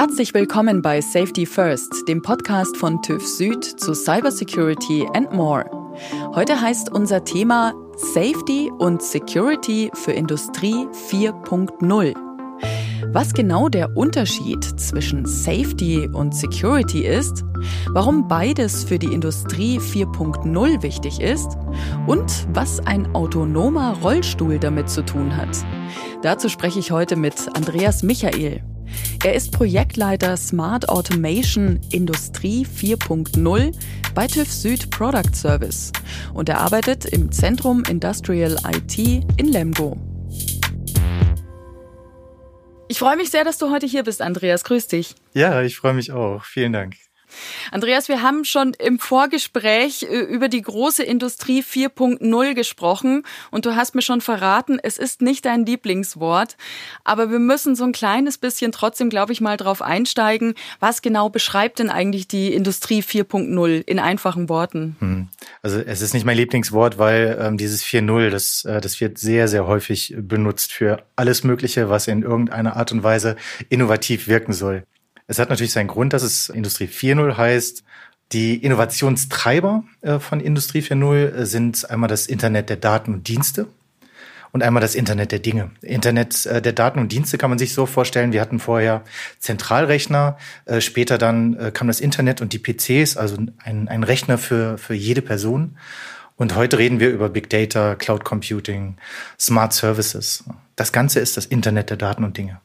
Herzlich willkommen bei Safety First, dem Podcast von TÜV Süd zu Cybersecurity and more. Heute heißt unser Thema Safety und Security für Industrie 4.0. Was genau der Unterschied zwischen Safety und Security ist, warum beides für die Industrie 4.0 wichtig ist und was ein autonomer Rollstuhl damit zu tun hat. Dazu spreche ich heute mit Andreas Michael. Er ist Projektleiter Smart Automation Industrie 4.0 bei TÜV Süd Product Service und er arbeitet im Zentrum Industrial IT in Lemgo. Ich freue mich sehr, dass du heute hier bist, Andreas. Grüß dich. Ja, ich freue mich auch. Vielen Dank. Andreas, wir haben schon im Vorgespräch äh, über die große Industrie 4.0 gesprochen und du hast mir schon verraten, es ist nicht dein Lieblingswort, aber wir müssen so ein kleines bisschen trotzdem, glaube ich, mal drauf einsteigen. Was genau beschreibt denn eigentlich die Industrie 4.0 in einfachen Worten? Hm. Also es ist nicht mein Lieblingswort, weil ähm, dieses 4.0, das, äh, das wird sehr, sehr häufig benutzt für alles Mögliche, was in irgendeiner Art und Weise innovativ wirken soll. Es hat natürlich seinen Grund, dass es Industrie 4.0 heißt. Die Innovationstreiber äh, von Industrie 4.0 äh, sind einmal das Internet der Daten und Dienste und einmal das Internet der Dinge. Internet äh, der Daten und Dienste kann man sich so vorstellen. Wir hatten vorher Zentralrechner, später dann kam das Internet und die PCs, also ein, ein Rechner für, für jede Person. Und heute reden wir über Big Data, Cloud Computing, Smart Services. Das Ganze ist das Internet der Daten und Dinge.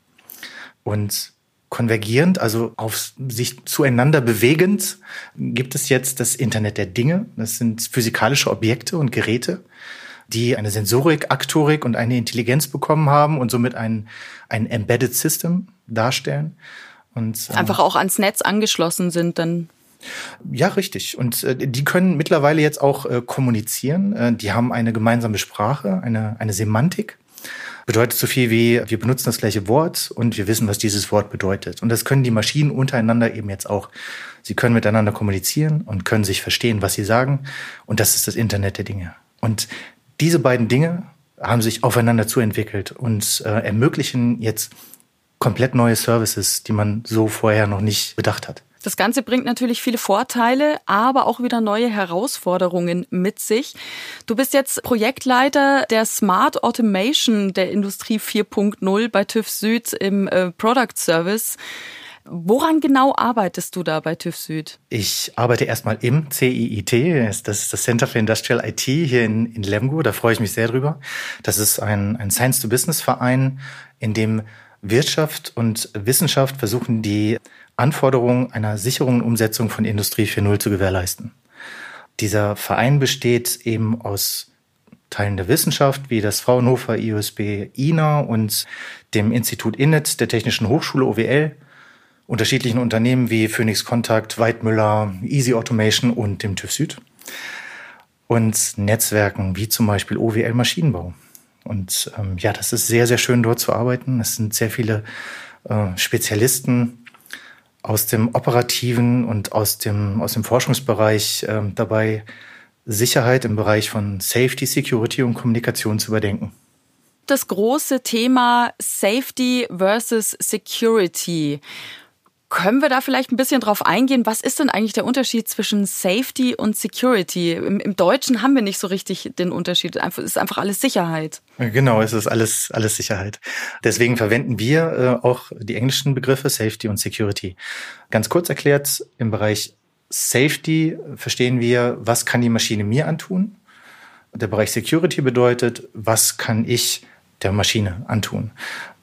Und konvergierend, also auf sich zueinander bewegend, gibt es jetzt das Internet der Dinge. Das sind physikalische Objekte und Geräte, die eine Sensorik, Aktorik und eine Intelligenz bekommen haben und somit ein, ein Embedded System darstellen. Und, ähm, Einfach auch ans Netz angeschlossen sind dann. Ja, richtig. Und äh, die können mittlerweile jetzt auch äh, kommunizieren. Äh, die haben eine gemeinsame Sprache, eine, eine Semantik bedeutet so viel wie, wir benutzen das gleiche Wort und wir wissen, was dieses Wort bedeutet. Und das können die Maschinen untereinander eben jetzt auch. Sie können miteinander kommunizieren und können sich verstehen, was sie sagen. Und das ist das Internet der Dinge. Und diese beiden Dinge haben sich aufeinander zuentwickelt und äh, ermöglichen jetzt komplett neue Services, die man so vorher noch nicht bedacht hat. Das Ganze bringt natürlich viele Vorteile, aber auch wieder neue Herausforderungen mit sich. Du bist jetzt Projektleiter der Smart Automation der Industrie 4.0 bei TÜV Süd im äh, Product Service. Woran genau arbeitest du da bei TÜV Süd? Ich arbeite erstmal im CIIT, das ist das Center for Industrial IT hier in, in Lemgo, da freue ich mich sehr drüber. Das ist ein, ein Science-to-Business-Verein, in dem Wirtschaft und Wissenschaft versuchen, die Anforderungen einer sicheren Umsetzung von Industrie 4.0 zu gewährleisten. Dieser Verein besteht eben aus Teilen der Wissenschaft wie das Fraunhofer IUSB INA und dem Institut INET der Technischen Hochschule OWL, unterschiedlichen Unternehmen wie Phoenix Contact, Weidmüller, Easy Automation und dem TÜV Süd und Netzwerken wie zum Beispiel OWL Maschinenbau. Und ähm, ja, das ist sehr, sehr schön dort zu arbeiten. Es sind sehr viele äh, Spezialisten, aus dem operativen und aus dem, aus dem Forschungsbereich äh, dabei, Sicherheit im Bereich von Safety, Security und Kommunikation zu überdenken. Das große Thema Safety versus Security. Können wir da vielleicht ein bisschen drauf eingehen? Was ist denn eigentlich der Unterschied zwischen Safety und Security? Im, im Deutschen haben wir nicht so richtig den Unterschied. Es ist einfach alles Sicherheit. Genau, es ist alles, alles Sicherheit. Deswegen verwenden wir äh, auch die englischen Begriffe Safety und Security. Ganz kurz erklärt, im Bereich Safety verstehen wir, was kann die Maschine mir antun? Der Bereich Security bedeutet, was kann ich der Maschine antun?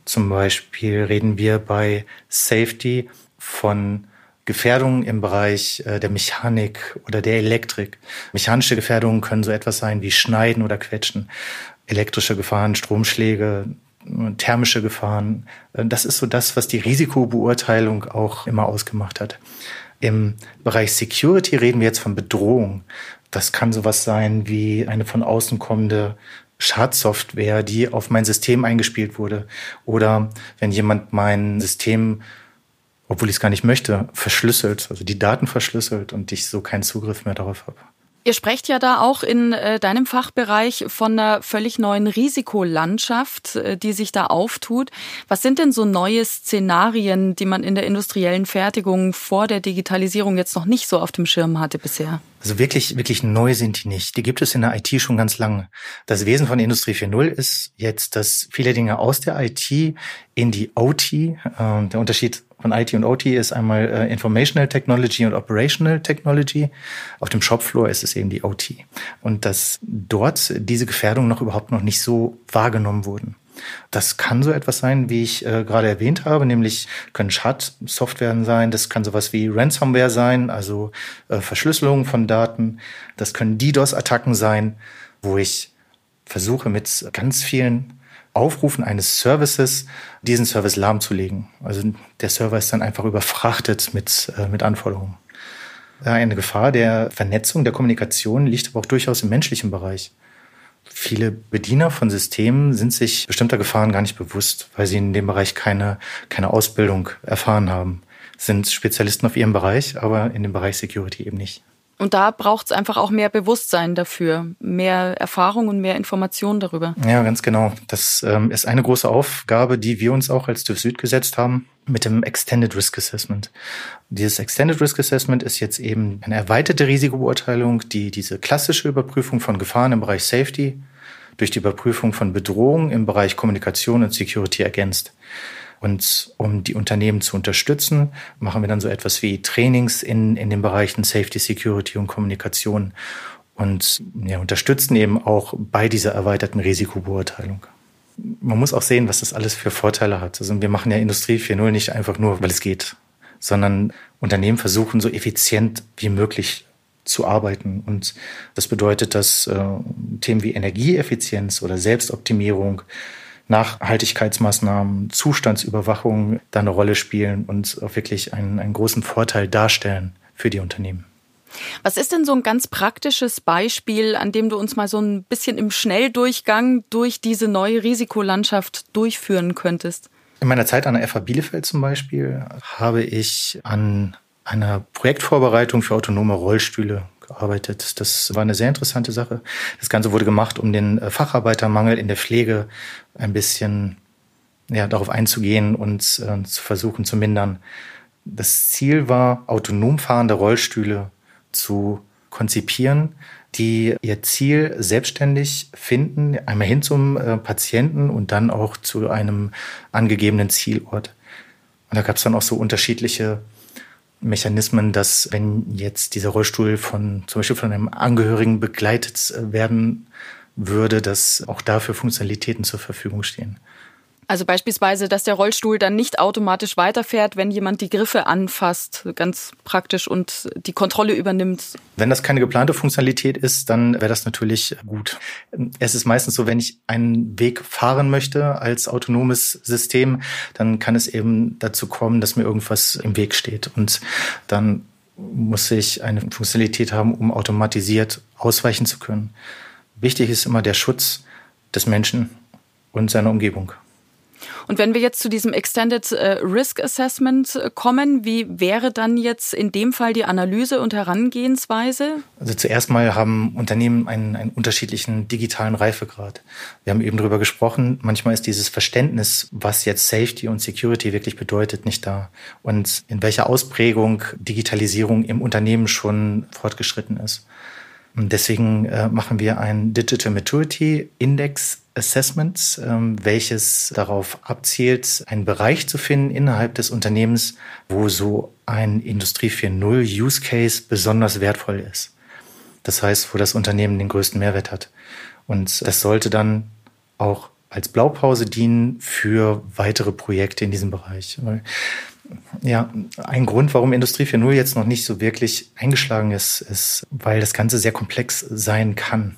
Zum Beispiel reden wir bei Safety von Gefährdungen im Bereich äh, der Mechanik oder der Elektrik. Mechanische Gefährdungen können so etwas sein wie Schneiden oder Quetschen. Elektrische Gefahren, Stromschläge, thermische Gefahren. Äh, das ist so das, was die Risikobeurteilung auch immer ausgemacht hat. Im Bereich Security reden wir jetzt von Bedrohung. Das kann sowas sein wie eine von außen kommende Schadsoftware, die auf mein System eingespielt wurde. Oder wenn jemand mein System obwohl ich es gar nicht möchte, verschlüsselt, also die Daten verschlüsselt und ich so keinen Zugriff mehr darauf habe. Ihr sprecht ja da auch in äh, deinem Fachbereich von einer völlig neuen Risikolandschaft, äh, die sich da auftut. Was sind denn so neue Szenarien, die man in der industriellen Fertigung vor der Digitalisierung jetzt noch nicht so auf dem Schirm hatte bisher? Also wirklich, wirklich neu sind die nicht. Die gibt es in der IT schon ganz lange. Das Wesen von Industrie 4.0 ist jetzt, dass viele Dinge aus der IT in die OT, äh, der Unterschied von IT und OT ist einmal äh, Informational Technology und Operational Technology. Auf dem Shopfloor ist es eben die OT. Und dass dort diese Gefährdungen noch überhaupt noch nicht so wahrgenommen wurden. Das kann so etwas sein, wie ich äh, gerade erwähnt habe, nämlich können Schadsoftwaren sein, das kann sowas wie Ransomware sein, also äh, Verschlüsselung von Daten, das können DDoS-Attacken sein, wo ich versuche mit ganz vielen Aufrufen eines Services diesen Service lahmzulegen. Also der Server ist dann einfach überfrachtet mit, äh, mit Anforderungen. Eine Gefahr der Vernetzung, der Kommunikation liegt aber auch durchaus im menschlichen Bereich. Viele Bediener von Systemen sind sich bestimmter Gefahren gar nicht bewusst, weil sie in dem Bereich keine, keine Ausbildung erfahren haben. Sind Spezialisten auf ihrem Bereich, aber in dem Bereich Security eben nicht. Und da braucht es einfach auch mehr Bewusstsein dafür, mehr Erfahrung und mehr Information darüber. Ja, ganz genau. Das ähm, ist eine große Aufgabe, die wir uns auch als TÜV Süd gesetzt haben mit dem Extended Risk Assessment. Dieses Extended Risk Assessment ist jetzt eben eine erweiterte Risikobeurteilung, die diese klassische Überprüfung von Gefahren im Bereich Safety durch die Überprüfung von Bedrohungen im Bereich Kommunikation und Security ergänzt. Und um die Unternehmen zu unterstützen, machen wir dann so etwas wie Trainings in, in den Bereichen Safety, Security und Kommunikation und ja, unterstützen eben auch bei dieser erweiterten Risikobeurteilung. Man muss auch sehen, was das alles für Vorteile hat. Also wir machen ja Industrie 4.0 nicht einfach nur, weil es geht, sondern Unternehmen versuchen so effizient wie möglich zu arbeiten. Und das bedeutet, dass äh, Themen wie Energieeffizienz oder Selbstoptimierung Nachhaltigkeitsmaßnahmen, Zustandsüberwachung da eine Rolle spielen und auch wirklich einen, einen großen Vorteil darstellen für die Unternehmen. Was ist denn so ein ganz praktisches Beispiel, an dem du uns mal so ein bisschen im Schnelldurchgang durch diese neue Risikolandschaft durchführen könntest? In meiner Zeit an der FH Bielefeld zum Beispiel habe ich an einer Projektvorbereitung für autonome Rollstühle gearbeitet. Das war eine sehr interessante Sache. Das Ganze wurde gemacht, um den äh, Facharbeitermangel in der Pflege ein bisschen ja, darauf einzugehen und äh, zu versuchen zu mindern. Das Ziel war, autonom fahrende Rollstühle zu konzipieren, die ihr Ziel selbstständig finden, einmal hin zum äh, Patienten und dann auch zu einem angegebenen Zielort. Und da gab es dann auch so unterschiedliche Mechanismen, dass wenn jetzt dieser Rollstuhl von zum Beispiel von einem Angehörigen begleitet werden würde, dass auch dafür Funktionalitäten zur Verfügung stehen. Also beispielsweise, dass der Rollstuhl dann nicht automatisch weiterfährt, wenn jemand die Griffe anfasst, ganz praktisch und die Kontrolle übernimmt. Wenn das keine geplante Funktionalität ist, dann wäre das natürlich gut. Es ist meistens so, wenn ich einen Weg fahren möchte als autonomes System, dann kann es eben dazu kommen, dass mir irgendwas im Weg steht. Und dann muss ich eine Funktionalität haben, um automatisiert ausweichen zu können. Wichtig ist immer der Schutz des Menschen und seiner Umgebung. Und wenn wir jetzt zu diesem Extended äh, Risk Assessment äh, kommen, wie wäre dann jetzt in dem Fall die Analyse und Herangehensweise? Also zuerst mal haben Unternehmen einen, einen unterschiedlichen digitalen Reifegrad. Wir haben eben darüber gesprochen, manchmal ist dieses Verständnis, was jetzt Safety und Security wirklich bedeutet, nicht da. Und in welcher Ausprägung Digitalisierung im Unternehmen schon fortgeschritten ist. Und deswegen äh, machen wir ein Digital Maturity Index Assessment, ähm, welches darauf abzielt, einen Bereich zu finden innerhalb des Unternehmens, wo so ein Industrie 4.0 Use Case besonders wertvoll ist. Das heißt, wo das Unternehmen den größten Mehrwert hat. Und das sollte dann auch als Blaupause dienen für weitere Projekte in diesem Bereich. Ja, ein Grund, warum Industrie 4.0 jetzt noch nicht so wirklich eingeschlagen ist, ist, weil das Ganze sehr komplex sein kann.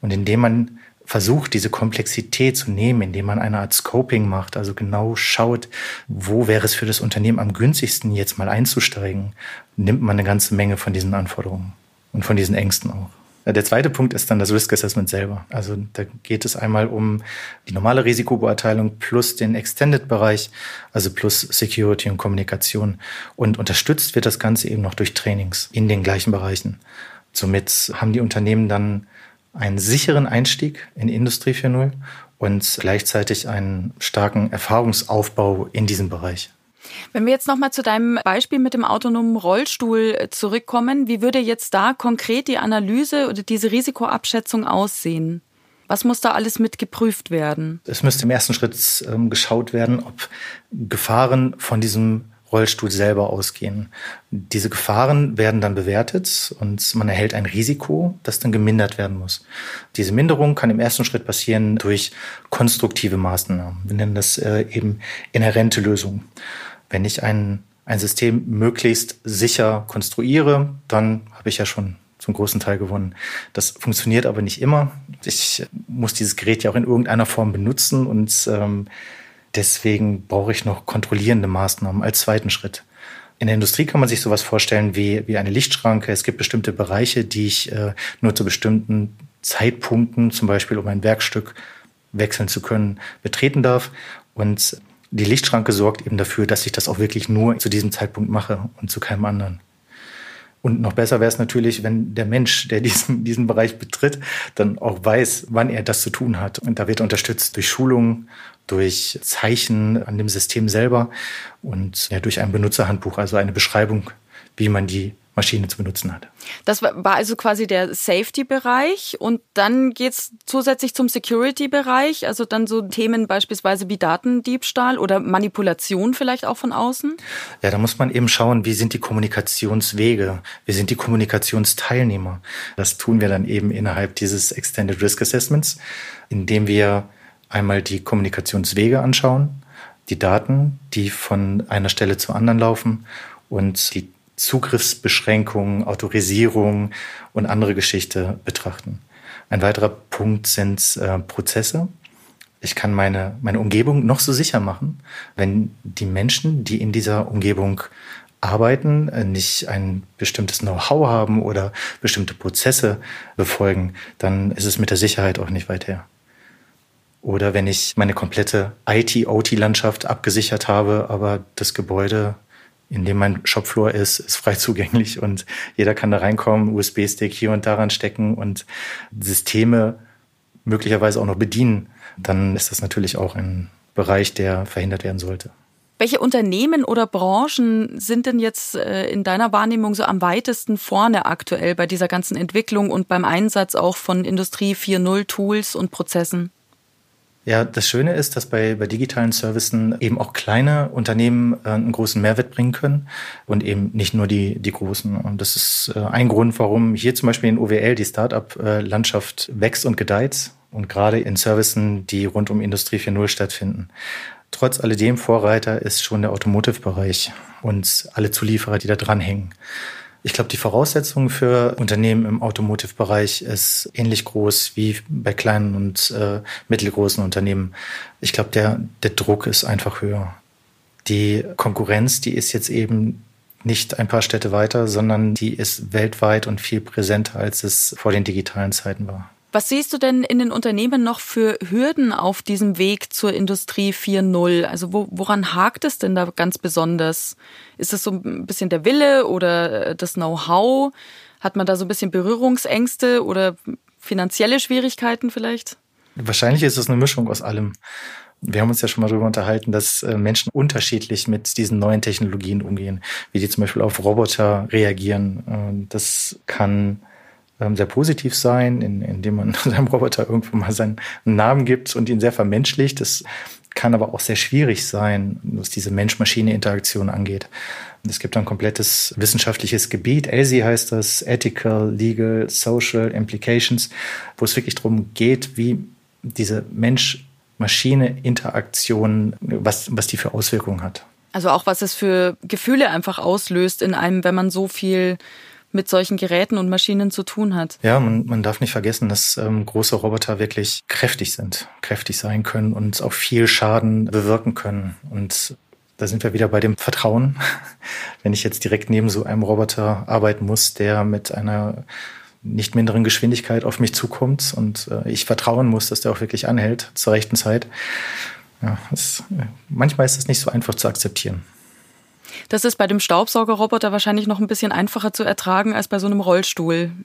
Und indem man versucht, diese Komplexität zu nehmen, indem man eine Art Scoping macht, also genau schaut, wo wäre es für das Unternehmen am günstigsten, jetzt mal einzusteigen, nimmt man eine ganze Menge von diesen Anforderungen und von diesen Ängsten auch. Der zweite Punkt ist dann das Risk Assessment selber. Also da geht es einmal um die normale Risikobeurteilung plus den Extended-Bereich, also plus Security und Kommunikation. Und unterstützt wird das Ganze eben noch durch Trainings in den gleichen Bereichen. Somit haben die Unternehmen dann einen sicheren Einstieg in Industrie 4.0 und gleichzeitig einen starken Erfahrungsaufbau in diesem Bereich. Wenn wir jetzt nochmal zu deinem Beispiel mit dem autonomen Rollstuhl zurückkommen, wie würde jetzt da konkret die Analyse oder diese Risikoabschätzung aussehen? Was muss da alles mit geprüft werden? Es müsste im ersten Schritt ähm, geschaut werden, ob Gefahren von diesem Rollstuhl selber ausgehen. Diese Gefahren werden dann bewertet und man erhält ein Risiko, das dann gemindert werden muss. Diese Minderung kann im ersten Schritt passieren durch konstruktive Maßnahmen. Wir nennen das äh, eben inhärente Lösungen. Wenn ich ein, ein System möglichst sicher konstruiere, dann habe ich ja schon zum großen Teil gewonnen. Das funktioniert aber nicht immer. Ich muss dieses Gerät ja auch in irgendeiner Form benutzen und ähm, deswegen brauche ich noch kontrollierende Maßnahmen als zweiten Schritt. In der Industrie kann man sich sowas vorstellen wie, wie eine Lichtschranke. Es gibt bestimmte Bereiche, die ich äh, nur zu bestimmten Zeitpunkten, zum Beispiel um ein Werkstück wechseln zu können, betreten darf. Und die Lichtschranke sorgt eben dafür, dass ich das auch wirklich nur zu diesem Zeitpunkt mache und zu keinem anderen. Und noch besser wäre es natürlich, wenn der Mensch, der diesen, diesen Bereich betritt, dann auch weiß, wann er das zu tun hat. Und da wird er unterstützt durch Schulungen, durch Zeichen an dem System selber und ja, durch ein Benutzerhandbuch, also eine Beschreibung, wie man die Maschine zu benutzen hat. Das war also quasi der Safety-Bereich und dann geht's zusätzlich zum Security-Bereich, also dann so Themen beispielsweise wie Datendiebstahl oder Manipulation vielleicht auch von außen? Ja, da muss man eben schauen, wie sind die Kommunikationswege, wie sind die Kommunikationsteilnehmer. Das tun wir dann eben innerhalb dieses Extended Risk Assessments, indem wir einmal die Kommunikationswege anschauen, die Daten, die von einer Stelle zur anderen laufen und die Zugriffsbeschränkungen, Autorisierung und andere Geschichte betrachten. Ein weiterer Punkt sind äh, Prozesse. Ich kann meine, meine Umgebung noch so sicher machen, wenn die Menschen, die in dieser Umgebung arbeiten, äh, nicht ein bestimmtes Know-how haben oder bestimmte Prozesse befolgen, dann ist es mit der Sicherheit auch nicht weit her. Oder wenn ich meine komplette IT-OT-Landschaft abgesichert habe, aber das Gebäude in dem mein Shopfloor ist, ist frei zugänglich und jeder kann da reinkommen, USB-Stick hier und daran stecken und Systeme möglicherweise auch noch bedienen, dann ist das natürlich auch ein Bereich, der verhindert werden sollte. Welche Unternehmen oder Branchen sind denn jetzt äh, in deiner Wahrnehmung so am weitesten vorne aktuell bei dieser ganzen Entwicklung und beim Einsatz auch von Industrie 4.0 Tools und Prozessen? Ja, das Schöne ist, dass bei, bei digitalen Services eben auch kleine Unternehmen äh, einen großen Mehrwert bringen können und eben nicht nur die, die großen. Und das ist äh, ein Grund, warum hier zum Beispiel in OWL die Startup-Landschaft wächst und gedeiht und gerade in Services, die rund um Industrie 4.0 stattfinden. Trotz alledem Vorreiter ist schon der Automotive-Bereich und alle Zulieferer, die da dranhängen. Ich glaube, die Voraussetzungen für Unternehmen im Automotive-Bereich ist ähnlich groß wie bei kleinen und äh, mittelgroßen Unternehmen. Ich glaube, der, der Druck ist einfach höher. Die Konkurrenz, die ist jetzt eben nicht ein paar Städte weiter, sondern die ist weltweit und viel präsenter, als es vor den digitalen Zeiten war. Was siehst du denn in den Unternehmen noch für Hürden auf diesem Weg zur Industrie 4.0? Also wo, woran hakt es denn da ganz besonders? Ist es so ein bisschen der Wille oder äh, das Know-how? Hat man da so ein bisschen Berührungsängste oder finanzielle Schwierigkeiten vielleicht? Wahrscheinlich ist es eine Mischung aus allem. Wir haben uns ja schon mal darüber unterhalten, dass äh, Menschen unterschiedlich mit diesen neuen Technologien umgehen, wie die zum Beispiel auf Roboter reagieren. Das kann sehr positiv sein, in, indem man seinem Roboter irgendwo mal seinen Namen gibt und ihn sehr vermenschlicht. Das kann aber auch sehr schwierig sein, was diese Mensch-Maschine-Interaktion angeht. Es gibt ein komplettes wissenschaftliches Gebiet, ELSI heißt das, Ethical, Legal, Social Implications, wo es wirklich darum geht, wie diese Mensch-Maschine-Interaktion, was, was die für Auswirkungen hat. Also auch was es für Gefühle einfach auslöst in einem, wenn man so viel mit solchen Geräten und Maschinen zu tun hat. Ja, man, man darf nicht vergessen, dass ähm, große Roboter wirklich kräftig sind, kräftig sein können und auch viel Schaden bewirken können. Und da sind wir wieder bei dem Vertrauen. Wenn ich jetzt direkt neben so einem Roboter arbeiten muss, der mit einer nicht minderen Geschwindigkeit auf mich zukommt und äh, ich vertrauen muss, dass der auch wirklich anhält zur rechten Zeit. Ja, es, manchmal ist es nicht so einfach zu akzeptieren. Das ist bei dem Staubsaugerroboter wahrscheinlich noch ein bisschen einfacher zu ertragen als bei so einem Rollstuhl.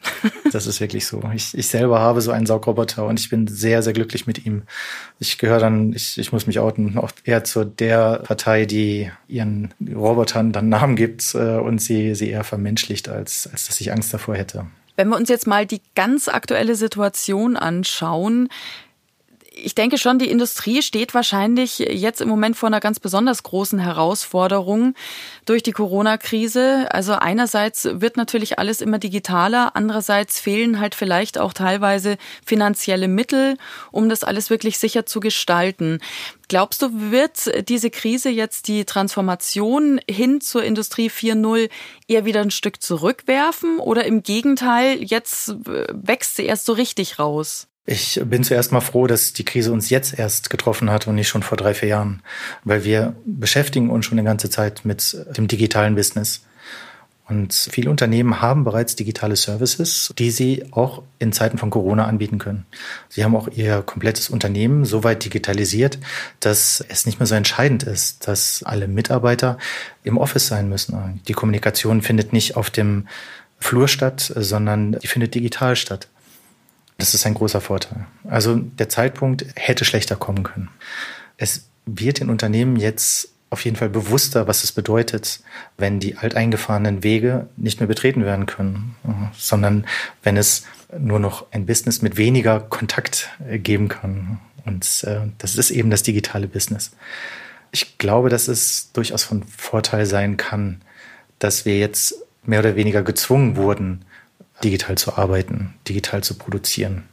Das ist wirklich so. Ich, ich selber habe so einen Saugroboter und ich bin sehr, sehr glücklich mit ihm. Ich gehöre dann, ich, ich muss mich outen, auch eher zu der Partei, die ihren Robotern dann Namen gibt äh, und sie, sie eher vermenschlicht, als, als dass ich Angst davor hätte. Wenn wir uns jetzt mal die ganz aktuelle Situation anschauen, ich denke schon, die Industrie steht wahrscheinlich jetzt im Moment vor einer ganz besonders großen Herausforderung durch die Corona-Krise. Also einerseits wird natürlich alles immer digitaler, andererseits fehlen halt vielleicht auch teilweise finanzielle Mittel, um das alles wirklich sicher zu gestalten. Glaubst du, wird diese Krise jetzt die Transformation hin zur Industrie 4.0 eher wieder ein Stück zurückwerfen oder im Gegenteil, jetzt wächst sie erst so richtig raus? Ich bin zuerst mal froh, dass die Krise uns jetzt erst getroffen hat und nicht schon vor drei, vier Jahren, weil wir beschäftigen uns schon eine ganze Zeit mit dem digitalen Business. Und viele Unternehmen haben bereits digitale Services, die sie auch in Zeiten von Corona anbieten können. Sie haben auch ihr komplettes Unternehmen so weit digitalisiert, dass es nicht mehr so entscheidend ist, dass alle Mitarbeiter im Office sein müssen. Die Kommunikation findet nicht auf dem Flur statt, sondern die findet digital statt. Das ist ein großer Vorteil. Also der Zeitpunkt hätte schlechter kommen können. Es wird den Unternehmen jetzt auf jeden Fall bewusster, was es bedeutet, wenn die alteingefahrenen Wege nicht mehr betreten werden können, sondern wenn es nur noch ein Business mit weniger Kontakt äh, geben kann. Und äh, das ist eben das digitale Business. Ich glaube, dass es durchaus von Vorteil sein kann, dass wir jetzt mehr oder weniger gezwungen wurden, digital zu arbeiten, digital zu produzieren.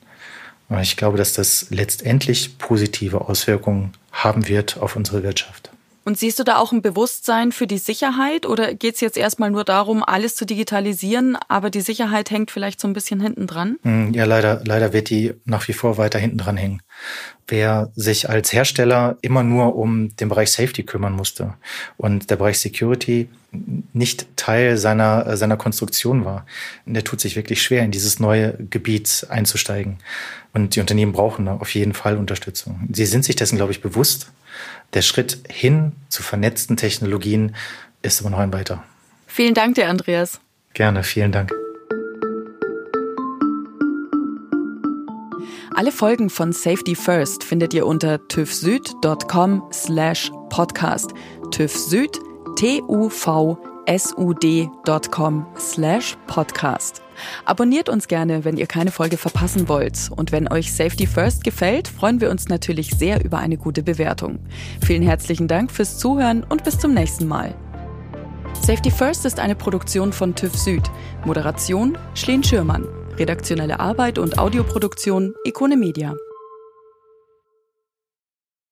Ich glaube, dass das letztendlich positive Auswirkungen haben wird auf unsere Wirtschaft. Und siehst du da auch ein Bewusstsein für die Sicherheit oder geht es jetzt erstmal nur darum, alles zu digitalisieren, aber die Sicherheit hängt vielleicht so ein bisschen hinten dran? Hm, ja, leider, leider wird die nach wie vor weiter hinten dran hängen. Wer sich als Hersteller immer nur um den Bereich Safety kümmern musste und der Bereich Security nicht Teil seiner, seiner Konstruktion war, der tut sich wirklich schwer, in dieses neue Gebiet einzusteigen. Und die Unternehmen brauchen da auf jeden Fall Unterstützung. Sie sind sich dessen, glaube ich, bewusst der Schritt hin zu vernetzten Technologien ist aber noch ein weiter. Vielen Dank dir, Andreas. Gerne, vielen Dank. Alle Folgen von Safety First findet ihr unter tüvsüd.com slash podcast. TÜV T-U-V sud.com slash podcast. Abonniert uns gerne, wenn ihr keine Folge verpassen wollt. Und wenn euch Safety First gefällt, freuen wir uns natürlich sehr über eine gute Bewertung. Vielen herzlichen Dank fürs Zuhören und bis zum nächsten Mal. Safety First ist eine Produktion von TÜV Süd. Moderation Schleen Schürmann. Redaktionelle Arbeit und Audioproduktion Ikone Media.